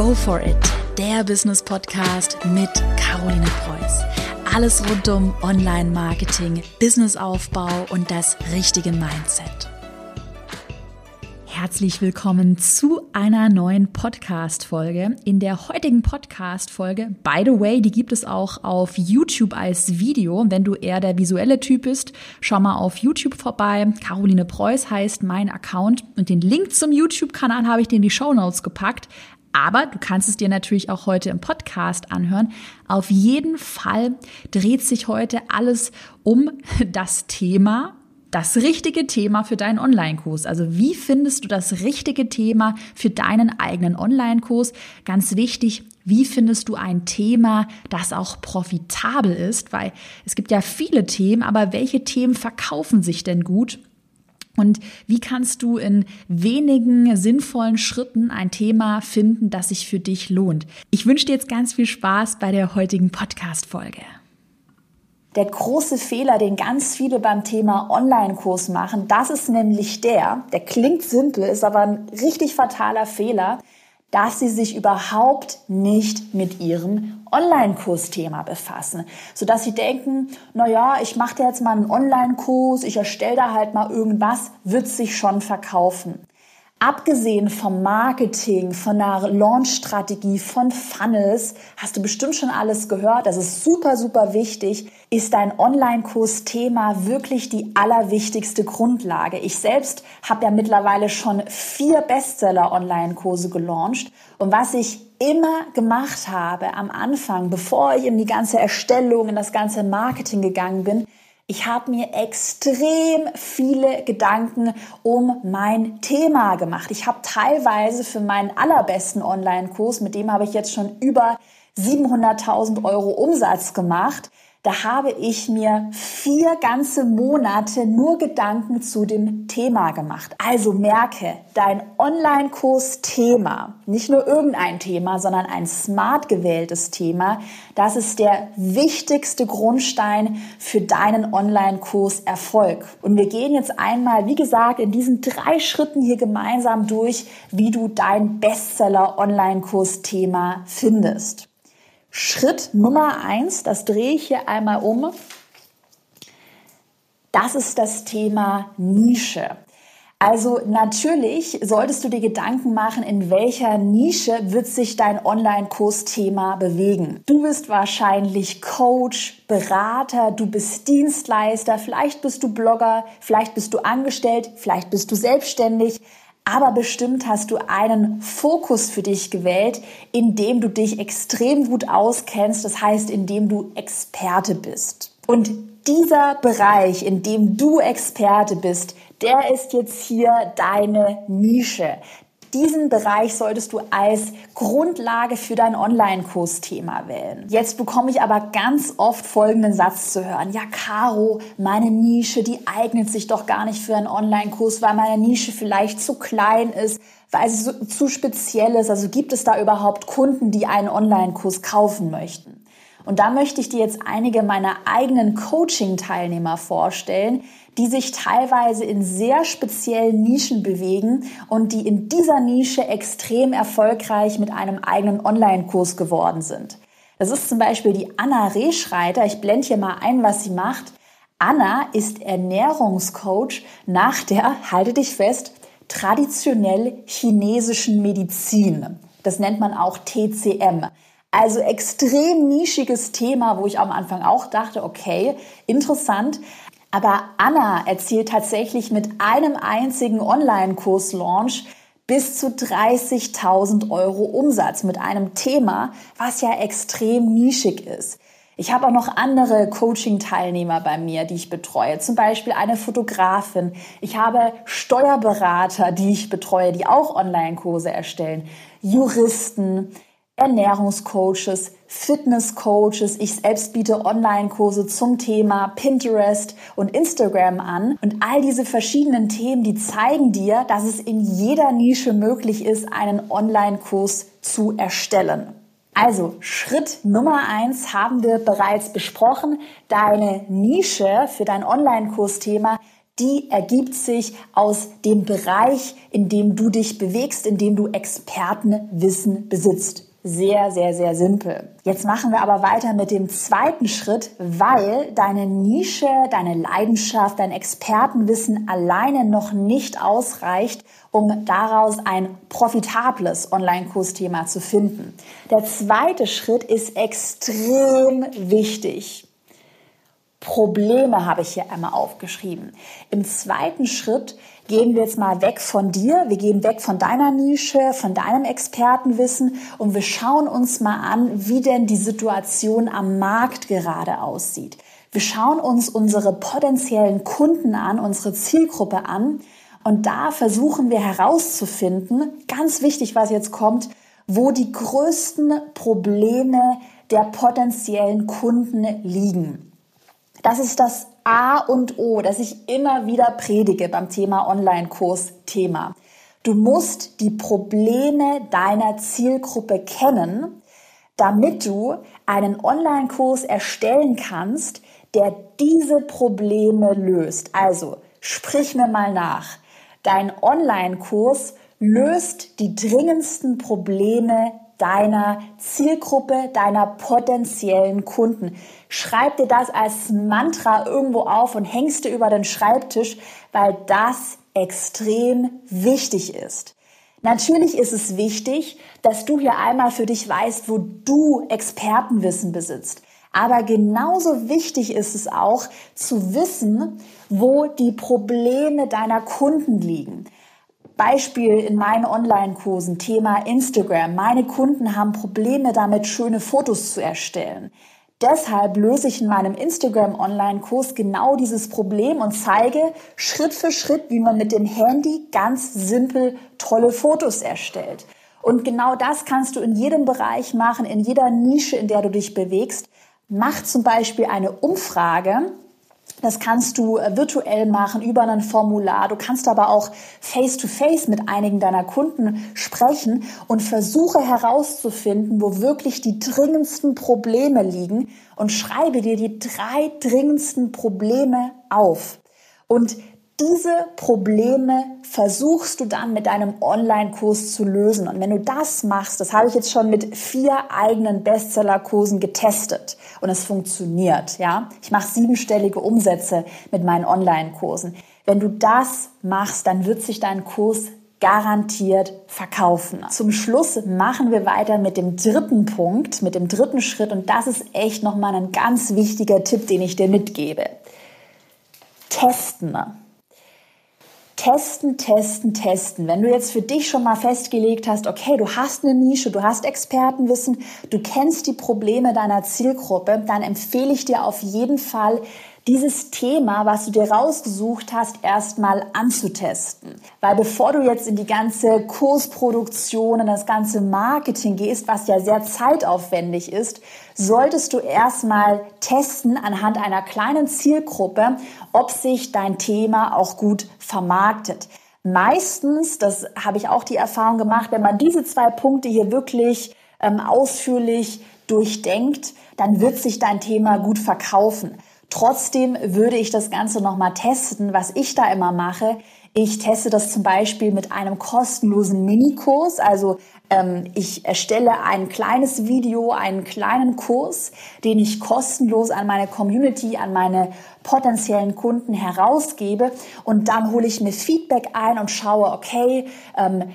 Go for it, der Business Podcast mit Caroline Preuß. Alles rund um Online-Marketing, Businessaufbau und das richtige Mindset. Herzlich willkommen zu einer neuen Podcast-Folge. In der heutigen Podcast-Folge, by the way, die gibt es auch auf YouTube als Video. Wenn du eher der visuelle Typ bist, schau mal auf YouTube vorbei. Caroline Preuß heißt mein Account und den Link zum YouTube-Kanal habe ich dir in die Show Notes gepackt. Aber du kannst es dir natürlich auch heute im Podcast anhören. Auf jeden Fall dreht sich heute alles um das Thema das richtige Thema für deinen Online-Kurs. Also wie findest du das richtige Thema für deinen eigenen Online-Kurs? Ganz wichtig, wie findest du ein Thema, das auch profitabel ist? Weil es gibt ja viele Themen, aber welche Themen verkaufen sich denn gut? Und wie kannst du in wenigen sinnvollen Schritten ein Thema finden, das sich für dich lohnt? Ich wünsche dir jetzt ganz viel Spaß bei der heutigen Podcast-Folge. Der große Fehler, den ganz viele beim Thema Online-Kurs machen, das ist nämlich der, der klingt simpel, ist aber ein richtig fataler Fehler, dass sie sich überhaupt nicht mit ihrem Online-Kursthema befassen, sodass sie denken, na ja, ich mache jetzt mal einen Online-Kurs, ich erstelle da halt mal irgendwas, wird sich schon verkaufen. Abgesehen vom Marketing, von einer Launch-Strategie, von Funnels, hast du bestimmt schon alles gehört. Das ist super, super wichtig. Ist dein Online-Kurs-Thema wirklich die allerwichtigste Grundlage? Ich selbst habe ja mittlerweile schon vier Bestseller-Online-Kurse gelauncht. Und was ich immer gemacht habe am Anfang, bevor ich in die ganze Erstellung, in das ganze Marketing gegangen bin, ich habe mir extrem viele Gedanken um mein Thema gemacht. Ich habe teilweise für meinen allerbesten Online-Kurs, mit dem habe ich jetzt schon über 700.000 Euro Umsatz gemacht, da habe ich mir vier ganze Monate nur Gedanken zu dem Thema gemacht. Also merke, dein Online-Kurs-Thema, nicht nur irgendein Thema, sondern ein smart gewähltes Thema, das ist der wichtigste Grundstein für deinen Online-Kurs Erfolg. Und wir gehen jetzt einmal, wie gesagt, in diesen drei Schritten hier gemeinsam durch, wie du dein Bestseller Online-Kurs Thema findest. Schritt Nummer eins, das drehe ich hier einmal um. Das ist das Thema Nische. Also natürlich solltest du dir Gedanken machen, in welcher Nische wird sich dein Online-Kursthema bewegen. Du bist wahrscheinlich Coach, Berater, du bist Dienstleister, vielleicht bist du Blogger, vielleicht bist du angestellt, vielleicht bist du selbstständig. Aber bestimmt hast du einen Fokus für dich gewählt, in dem du dich extrem gut auskennst, das heißt, in dem du Experte bist. Und dieser Bereich, in dem du Experte bist, der ist jetzt hier deine Nische. Diesen Bereich solltest du als Grundlage für dein Online-Kursthema wählen. Jetzt bekomme ich aber ganz oft folgenden Satz zu hören. Ja, Caro, meine Nische, die eignet sich doch gar nicht für einen Online-Kurs, weil meine Nische vielleicht zu klein ist, weil sie so, zu speziell ist. Also gibt es da überhaupt Kunden, die einen Online-Kurs kaufen möchten? Und da möchte ich dir jetzt einige meiner eigenen Coaching-Teilnehmer vorstellen, die sich teilweise in sehr speziellen Nischen bewegen und die in dieser Nische extrem erfolgreich mit einem eigenen Online-Kurs geworden sind. Das ist zum Beispiel die Anna Rehschreiter. Ich blende hier mal ein, was sie macht. Anna ist Ernährungscoach nach der, halte dich fest, traditionell chinesischen Medizin. Das nennt man auch TCM. Also extrem nischiges Thema, wo ich am Anfang auch dachte, okay, interessant. Aber Anna erzielt tatsächlich mit einem einzigen Online-Kurs-Launch bis zu 30.000 Euro Umsatz mit einem Thema, was ja extrem nischig ist. Ich habe auch noch andere Coaching-Teilnehmer bei mir, die ich betreue. Zum Beispiel eine Fotografin. Ich habe Steuerberater, die ich betreue, die auch Online-Kurse erstellen. Juristen. Ernährungscoaches, Fitnesscoaches. Ich selbst biete Online-Kurse zum Thema Pinterest und Instagram an. Und all diese verschiedenen Themen, die zeigen dir, dass es in jeder Nische möglich ist, einen Online-Kurs zu erstellen. Also Schritt Nummer eins haben wir bereits besprochen. Deine Nische für dein Online-Kursthema die ergibt sich aus dem Bereich, in dem du dich bewegst, in dem du Expertenwissen besitzt. Sehr, sehr, sehr simpel. Jetzt machen wir aber weiter mit dem zweiten Schritt, weil deine Nische, deine Leidenschaft, dein Expertenwissen alleine noch nicht ausreicht, um daraus ein profitables Online-Kursthema zu finden. Der zweite Schritt ist extrem wichtig. Probleme habe ich hier einmal aufgeschrieben. Im zweiten Schritt gehen wir jetzt mal weg von dir, wir gehen weg von deiner Nische, von deinem Expertenwissen und wir schauen uns mal an, wie denn die Situation am Markt gerade aussieht. Wir schauen uns unsere potenziellen Kunden an, unsere Zielgruppe an und da versuchen wir herauszufinden, ganz wichtig, was jetzt kommt, wo die größten Probleme der potenziellen Kunden liegen. Das ist das A und O, das ich immer wieder predige beim Thema Online-Kurs-Thema. Du musst die Probleme deiner Zielgruppe kennen, damit du einen Online-Kurs erstellen kannst, der diese Probleme löst. Also, sprich mir mal nach. Dein Online-Kurs löst die dringendsten Probleme deiner Zielgruppe, deiner potenziellen Kunden. Schreib dir das als Mantra irgendwo auf und hängst dir über den Schreibtisch, weil das extrem wichtig ist. Natürlich ist es wichtig, dass du hier einmal für dich weißt, wo du Expertenwissen besitzt. Aber genauso wichtig ist es auch zu wissen, wo die Probleme deiner Kunden liegen. Beispiel in meinen Online-Kursen, Thema Instagram. Meine Kunden haben Probleme damit, schöne Fotos zu erstellen. Deshalb löse ich in meinem Instagram-Online-Kurs genau dieses Problem und zeige Schritt für Schritt, wie man mit dem Handy ganz simpel tolle Fotos erstellt. Und genau das kannst du in jedem Bereich machen, in jeder Nische, in der du dich bewegst. Mach zum Beispiel eine Umfrage das kannst du äh, virtuell machen über ein Formular. Du kannst aber auch face-to-face -face mit einigen deiner Kunden sprechen und versuche herauszufinden, wo wirklich die dringendsten Probleme liegen und schreibe dir die drei dringendsten Probleme auf. Und diese Probleme versuchst du dann mit deinem Online-Kurs zu lösen. Und wenn du das machst, das habe ich jetzt schon mit vier eigenen Bestseller-Kursen getestet und es funktioniert, ja. Ich mache siebenstellige Umsätze mit meinen Online-Kursen. Wenn du das machst, dann wird sich dein Kurs garantiert verkaufen. Zum Schluss machen wir weiter mit dem dritten Punkt, mit dem dritten Schritt und das ist echt nochmal ein ganz wichtiger Tipp, den ich dir mitgebe. Testen. Testen, testen, testen. Wenn du jetzt für dich schon mal festgelegt hast, okay, du hast eine Nische, du hast Expertenwissen, du kennst die Probleme deiner Zielgruppe, dann empfehle ich dir auf jeden Fall, dieses Thema, was du dir rausgesucht hast, erstmal anzutesten. Weil bevor du jetzt in die ganze Kursproduktion, in das ganze Marketing gehst, was ja sehr zeitaufwendig ist, solltest du erstmal testen anhand einer kleinen Zielgruppe, ob sich dein Thema auch gut vermarktet. Meistens, das habe ich auch die Erfahrung gemacht, wenn man diese zwei Punkte hier wirklich ähm, ausführlich durchdenkt, dann wird sich dein Thema gut verkaufen. Trotzdem würde ich das Ganze nochmal testen. Was ich da immer mache, ich teste das zum Beispiel mit einem kostenlosen Minikurs. Also ähm, ich erstelle ein kleines Video, einen kleinen Kurs, den ich kostenlos an meine Community, an meine potenziellen Kunden herausgebe. Und dann hole ich mir Feedback ein und schaue, okay, ähm,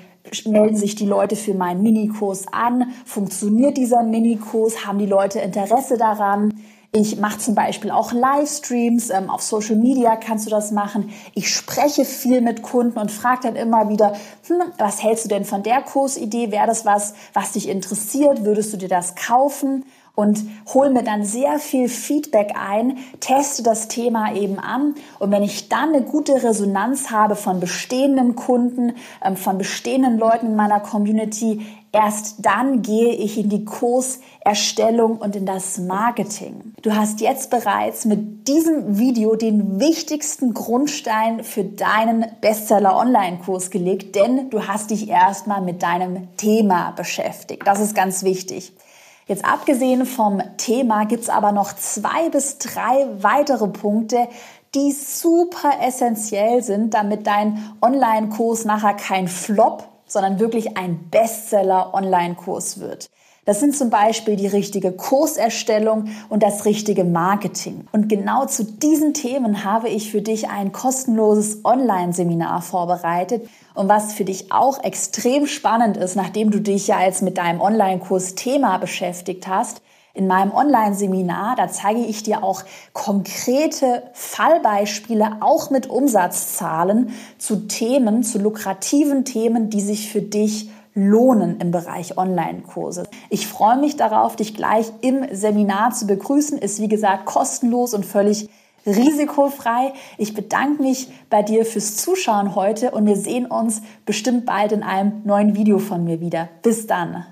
melden sich die Leute für meinen Minikurs an? Funktioniert dieser Minikurs? Haben die Leute Interesse daran? Ich mache zum Beispiel auch Livestreams. Ähm, auf Social Media kannst du das machen. Ich spreche viel mit Kunden und frage dann immer wieder, hm, was hältst du denn von der Kursidee? Wäre das was, was dich interessiert? Würdest du dir das kaufen? und hol mir dann sehr viel Feedback ein, teste das Thema eben an und wenn ich dann eine gute Resonanz habe von bestehenden Kunden, ähm, von bestehenden Leuten in meiner Community, erst dann gehe ich in die Kurserstellung und in das Marketing. Du hast jetzt bereits mit diesem Video den wichtigsten Grundstein für deinen Bestseller Online-Kurs gelegt, denn du hast dich erstmal mit deinem Thema beschäftigt. Das ist ganz wichtig. Jetzt abgesehen vom Thema gibt's aber noch zwei bis drei weitere Punkte, die super essentiell sind, damit dein Online-Kurs nachher kein Flop, sondern wirklich ein Bestseller-Online-Kurs wird. Das sind zum Beispiel die richtige Kurserstellung und das richtige Marketing. Und genau zu diesen Themen habe ich für dich ein kostenloses Online-Seminar vorbereitet. Und was für dich auch extrem spannend ist, nachdem du dich ja jetzt mit deinem Online-Kurs Thema beschäftigt hast, in meinem Online-Seminar, da zeige ich dir auch konkrete Fallbeispiele, auch mit Umsatzzahlen zu Themen, zu lukrativen Themen, die sich für dich lohnen im Bereich Online-Kurse. Ich freue mich darauf, dich gleich im Seminar zu begrüßen. Ist wie gesagt kostenlos und völlig risikofrei. Ich bedanke mich bei dir fürs Zuschauen heute und wir sehen uns bestimmt bald in einem neuen Video von mir wieder. Bis dann.